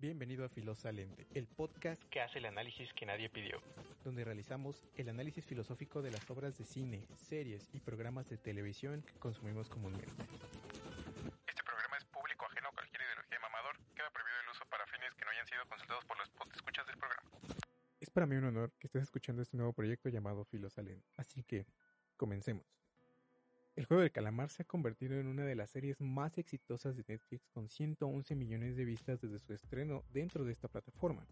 Bienvenido a Filosalente, el podcast que hace el análisis que nadie pidió. donde realizamos el análisis filosófico de las obras de cine, series y programas de televisión que consumimos comúnmente. Este programa es público ajeno a cualquier ideología de mamador. Queda prohibido el uso para fines que no hayan sido consultados por los escuchas del programa. Es para mí un honor que estés escuchando este nuevo proyecto llamado Filosalente. Así que, comencemos. El juego del calamar se ha convertido en una de las series más exitosas de Netflix con 111 millones de vistas desde su estreno dentro de esta plataforma.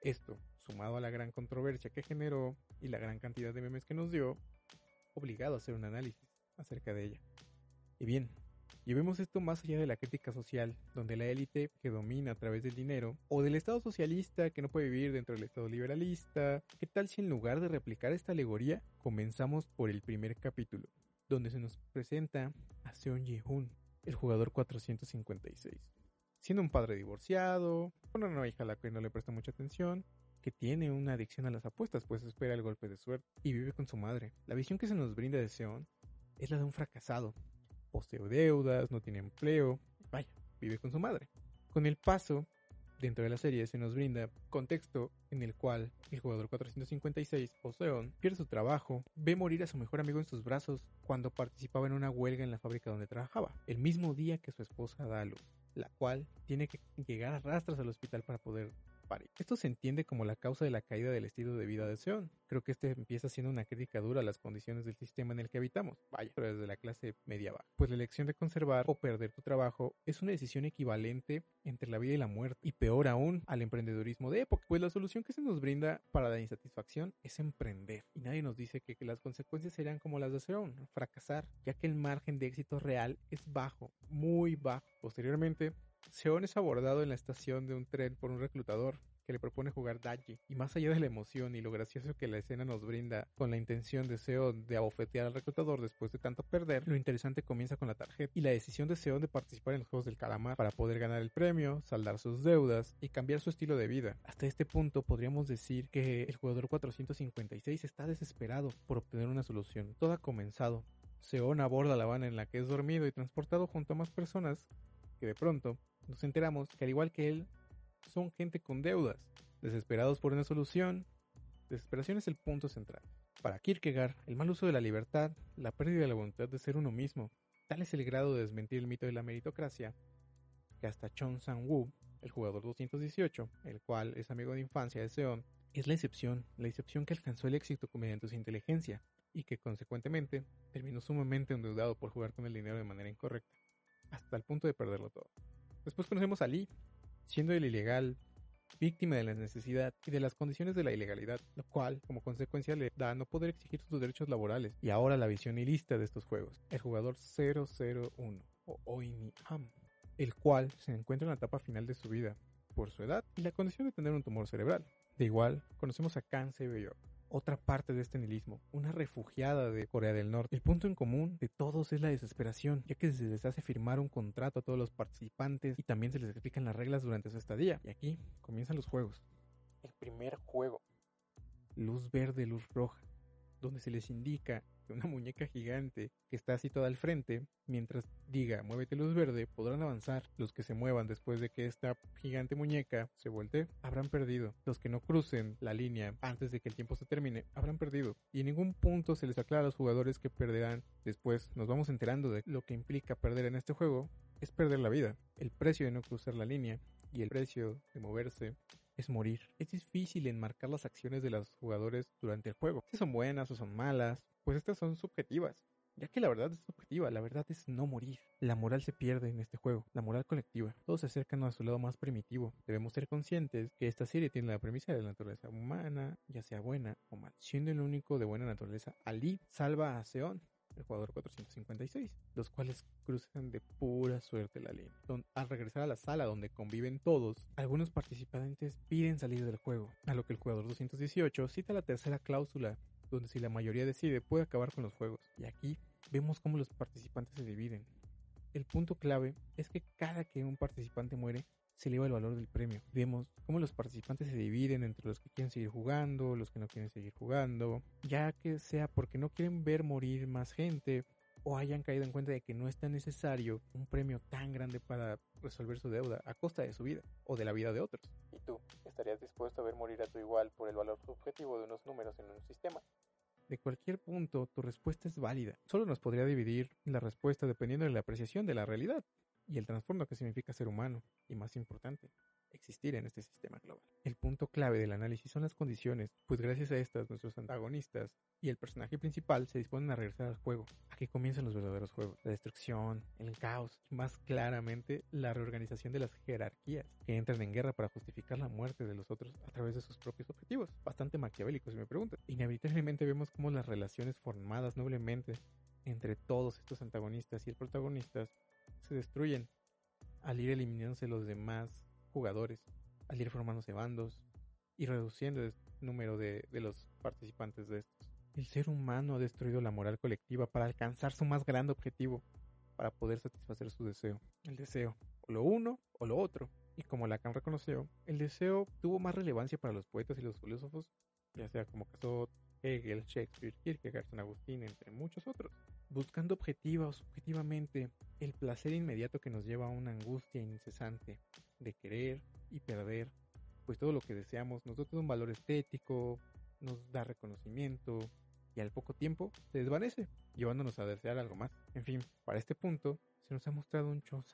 Esto, sumado a la gran controversia que generó y la gran cantidad de memes que nos dio, obligado a hacer un análisis acerca de ella. Y bien, llevemos esto más allá de la crítica social, donde la élite que domina a través del dinero, o del Estado socialista que no puede vivir dentro del Estado liberalista, ¿qué tal si en lugar de replicar esta alegoría, comenzamos por el primer capítulo? Donde se nos presenta a Seon Ji-hoon, el jugador 456. Siendo un padre divorciado, con una hija a la que no le presta mucha atención, que tiene una adicción a las apuestas, pues espera el golpe de suerte y vive con su madre. La visión que se nos brinda de Seon es la de un fracasado. Posee deudas, no tiene empleo, vaya, vive con su madre. Con el paso Dentro de la serie se nos brinda contexto en el cual el jugador 456, Oseon, pierde su trabajo, ve morir a su mejor amigo en sus brazos cuando participaba en una huelga en la fábrica donde trabajaba, el mismo día que su esposa da a luz, la cual tiene que llegar a rastras al hospital para poder esto se entiende como la causa de la caída del estilo de vida de Seon. Creo que este empieza siendo una crítica dura a las condiciones del sistema en el que habitamos, vaya, pero desde la clase media baja. Pues la elección de conservar o perder tu trabajo es una decisión equivalente entre la vida y la muerte, y peor aún al emprendedurismo de época, pues la solución que se nos brinda para la insatisfacción es emprender, y nadie nos dice que, las consecuencias serían como las de Seon, fracasar, ya que el margen de éxito real es bajo, muy bajo. Posteriormente, Seon es abordado en la estación de un tren por un reclutador que le propone jugar Daji. Y más allá de la emoción y lo gracioso que la escena nos brinda con la intención de Seon de abofetear al reclutador después de tanto perder, lo interesante comienza con la tarjeta y la decisión de Seon de participar en los Juegos del Calamar para poder ganar el premio, saldar sus deudas y cambiar su estilo de vida. Hasta este punto podríamos decir que el jugador 456 está desesperado por obtener una solución. Todo ha comenzado. Seon aborda la van en la que es dormido y transportado junto a más personas que de pronto nos enteramos que al igual que él, son gente con deudas, desesperados por una solución. Desesperación es el punto central. Para Kierkegaard, el mal uso de la libertad, la pérdida de la voluntad de ser uno mismo, tal es el grado de desmentir el mito de la meritocracia, que hasta Chong Sang-woo, el jugador 218, el cual es amigo de infancia de Seon, es la excepción, la excepción que alcanzó el éxito mediante su inteligencia y que consecuentemente terminó sumamente endeudado por jugar con el dinero de manera incorrecta, hasta el punto de perderlo todo. Después conocemos a Lee, siendo el ilegal víctima de la necesidad y de las condiciones de la ilegalidad, lo cual como consecuencia le da no poder exigir sus derechos laborales. Y ahora la visión ilícita de estos juegos, el jugador 001 o Oini Ham, el cual se encuentra en la etapa final de su vida por su edad y la condición de tener un tumor cerebral. De igual, conocemos a Kan otra parte de este nihilismo, una refugiada de Corea del Norte. El punto en común de todos es la desesperación, ya que se les hace firmar un contrato a todos los participantes y también se les explican las reglas durante su estadía. Y aquí comienzan los juegos. El primer juego. Luz verde, luz roja, donde se les indica una muñeca gigante que está situada al frente, mientras diga muévete luz verde, podrán avanzar. Los que se muevan después de que esta gigante muñeca se voltee, habrán perdido. Los que no crucen la línea antes de que el tiempo se termine, habrán perdido. Y en ningún punto se les aclara a los jugadores que perderán. Después nos vamos enterando de lo que implica perder en este juego, es perder la vida. El precio de no cruzar la línea y el precio de moverse es morir. Es difícil enmarcar las acciones de los jugadores durante el juego. Si son buenas o son malas, pues estas son subjetivas. Ya que la verdad es subjetiva, la verdad es no morir. La moral se pierde en este juego, la moral colectiva. Todos se acercan a su lado más primitivo. Debemos ser conscientes que esta serie tiene la premisa de la naturaleza humana, ya sea buena o mal. Siendo el único de buena naturaleza, Ali salva a Seon, el jugador 456, los cuales cruzan de pura suerte la línea. al regresar a la sala donde conviven todos, algunos participantes piden salir del juego, a lo que el jugador 218 cita la tercera cláusula, donde si la mayoría decide puede acabar con los juegos. Y aquí vemos cómo los participantes se dividen. El punto clave es que cada que un participante muere, se eleva el valor del premio. Vemos cómo los participantes se dividen entre los que quieren seguir jugando, los que no quieren seguir jugando, ya que sea porque no quieren ver morir más gente o hayan caído en cuenta de que no es tan necesario un premio tan grande para resolver su deuda a costa de su vida o de la vida de otros. ¿Y tú estarías dispuesto a ver morir a tu igual por el valor subjetivo de unos números en un sistema? De cualquier punto, tu respuesta es válida. Solo nos podría dividir la respuesta dependiendo de la apreciación de la realidad y el trastorno que significa ser humano, y más importante, existir en este sistema global. El punto clave del análisis son las condiciones, pues gracias a estas nuestros antagonistas y el personaje principal se disponen a regresar al juego. Aquí comienzan los verdaderos juegos, la destrucción, el caos y más claramente la reorganización de las jerarquías que entran en guerra para justificar la muerte de los otros a través de sus propios objetivos. Bastante maquiavélico si me preguntan. Inevitablemente vemos cómo las relaciones formadas noblemente entre todos estos antagonistas y el protagonista se destruyen al ir eliminándose los demás jugadores, al ir formándose bandos y reduciendo el número de, los participantes de estos. El ser humano ha destruido la moral colectiva para alcanzar su más grande objetivo, para poder satisfacer su deseo. El deseo, o lo uno o lo otro. Y como Lacan reconoció, el deseo tuvo más relevancia para los poetas y los filósofos, ya sea como Casot, Hegel, Shakespeare, Kierkegaard, San Agustín, entre muchos otros, buscando objetiva o subjetivamente el placer inmediato que nos lleva a una angustia incesante de querer y perder, pues todo lo que deseamos nos da un valor estético, nos da reconocimiento y al poco tiempo se desvanece, llevándonos a desear algo más. En fin, para este punto se nos ha mostrado un Cho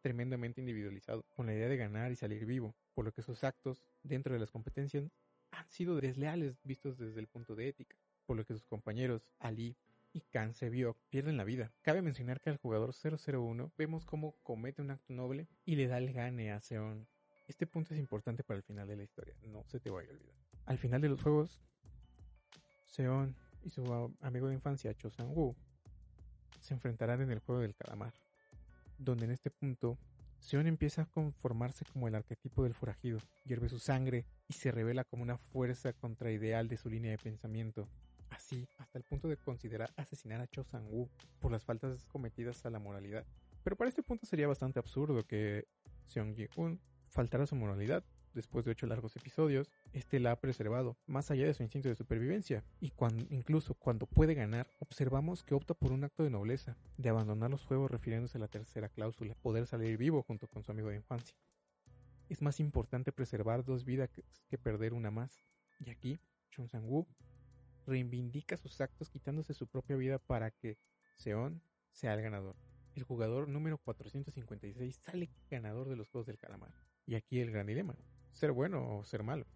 tremendamente individualizado, con la idea de ganar y salir vivo, por lo que sus actos dentro de las competencias han sido desleales vistos desde el punto de ética, por lo que sus compañeros Ali y Kan vio pierden la vida. Cabe mencionar que al jugador 001 vemos cómo comete un acto noble y le da el gane a Seon. Este punto es importante para el final de la historia, no se te vaya a olvidar. Al final de los juegos, Seon y su amigo de infancia Cho Sang-woo se enfrentarán en el juego del calamar, donde en este punto Seon empieza a conformarse como el arquetipo del forajido, hierve su sangre y se revela como una fuerza contraideal de su línea de pensamiento, así hasta el punto de considerar asesinar a Cho Sang-woo por las faltas cometidas a la moralidad. Pero para este punto sería bastante absurdo que Seong Ji-un faltara su moralidad, después de ocho largos episodios, este la ha preservado, más allá de su instinto de supervivencia, y cuando, incluso cuando puede ganar, observamos que opta por un acto de nobleza, de abandonar los juegos refiriéndose a la tercera cláusula, poder salir vivo junto con su amigo de infancia. Es más importante preservar dos vidas que, perder una más, y aquí, Chun Sang-woo reivindica sus actos quitándose su propia vida para que Seon sea el ganador. El jugador número 456 sale ganador de los Juegos del Calamar. Y aquí el gran dilema ser bueno o ser malo.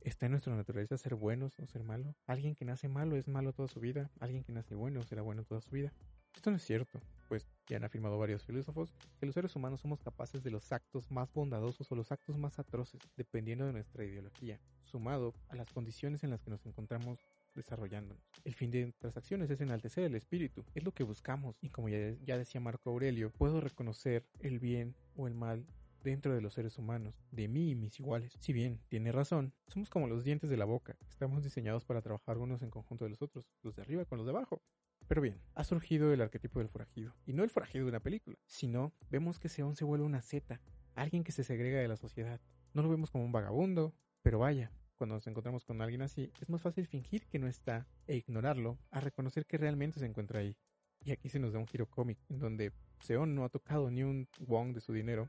¿Está en nuestra naturaleza ser buenos o ser malo? ¿Alguien que nace malo es malo toda su vida? ¿Alguien que nace bueno será bueno toda su vida? Esto no es cierto, pues ya han afirmado varios filósofos que los seres humanos somos capaces de los actos más bondadosos o los actos más atroces, dependiendo de nuestra ideología, sumado a las condiciones en las que nos encontramos desarrollándonos. El fin de nuestras acciones es enaltecer el espíritu, es lo que buscamos y como ya, decía Marco Aurelio, puedo reconocer el bien o el mal dentro de los seres humanos, de mí y mis iguales. Si bien tiene razón, somos como los dientes de la boca, estamos diseñados para trabajar unos en conjunto de los otros, los de arriba con los de abajo. Pero bien, ha surgido el arquetipo del forajido, y no el forajido de una película, sino vemos que Seon se vuelve una zeta, alguien que se segrega de la sociedad. No lo vemos como un vagabundo, pero vaya, cuando nos encontramos con alguien así, es más fácil fingir que no está e ignorarlo a reconocer que realmente se encuentra ahí. Y aquí se nos da un giro cómic, en donde Seon no ha tocado ni un wong de su dinero,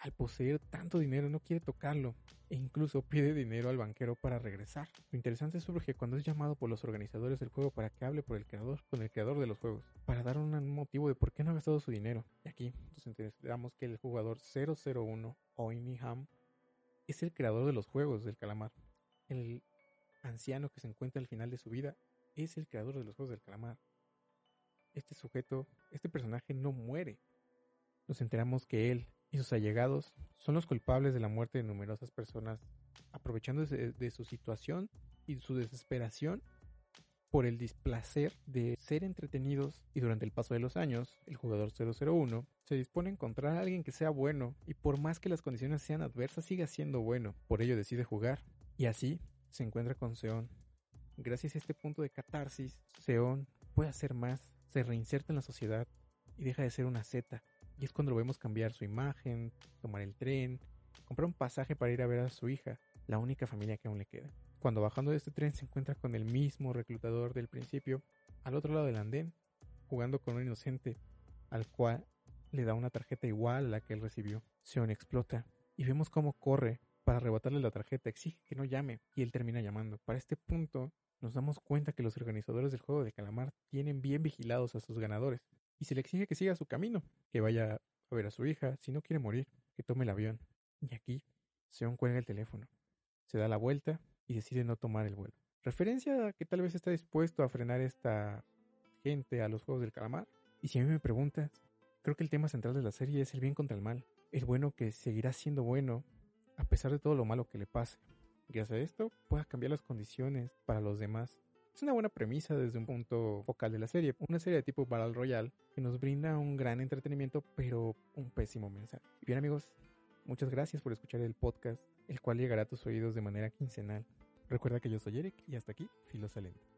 al poseer tanto dinero no quiere tocarlo e incluso pide dinero al banquero para regresar. Lo interesante surge cuando es llamado por los organizadores del juego para que hable por el creador, con el creador de los juegos, para dar un motivo de por qué no ha gastado su dinero. Y aquí nos enteramos que el jugador 001, Oimi Ham, es el creador de los juegos del calamar. El anciano que se encuentra al final de su vida es el creador de los juegos del calamar. Este sujeto, este personaje no muere. Nos enteramos que él, y sus allegados son los culpables de la muerte de numerosas personas, aprovechándose de su situación y su desesperación por el displacer de ser entretenidos y durante el paso de los años, el jugador 001 se dispone a encontrar a alguien que sea bueno y por más que las condiciones sean adversas siga siendo bueno, por ello decide jugar y así se encuentra con Seon. Gracias a este punto de catarsis, Seon puede hacer más, se reinserta en la sociedad y deja de ser una zeta y es cuando lo vemos cambiar su imagen, tomar el tren, comprar un pasaje para ir a ver a su hija, la única familia que aún le queda. Cuando bajando de este tren se encuentra con el mismo reclutador del principio, al otro lado del andén, jugando con un inocente al cual le da una tarjeta igual a la que él recibió. Seon explota y vemos cómo corre para arrebatarle la tarjeta, exige que no llame y él termina llamando. Para este punto nos damos cuenta que los organizadores del juego de calamar tienen bien vigilados a sus ganadores y se le exige que siga su camino, que vaya a ver a su hija si no quiere morir, que tome el avión. Y aquí Seon cuelga el teléfono, se da la vuelta y decide no tomar el vuelo. Referencia a que tal vez está dispuesto a frenar esta gente a los juegos del calamar. Y si a mí me preguntas, creo que el tema central de la serie es el bien contra el mal. El bueno que seguirá siendo bueno a pesar de todo lo malo que le pase. Gracias a esto pueda cambiar las condiciones para los demás. Es una buena premisa desde un punto focal de la serie, una serie de tipo Battle Royale que nos brinda un gran entretenimiento pero un pésimo mensaje. Bien amigos, muchas gracias por escuchar el podcast, el cual llegará a tus oídos de manera quincenal. Recuerda que yo soy Eric y hasta aquí, Filosalente.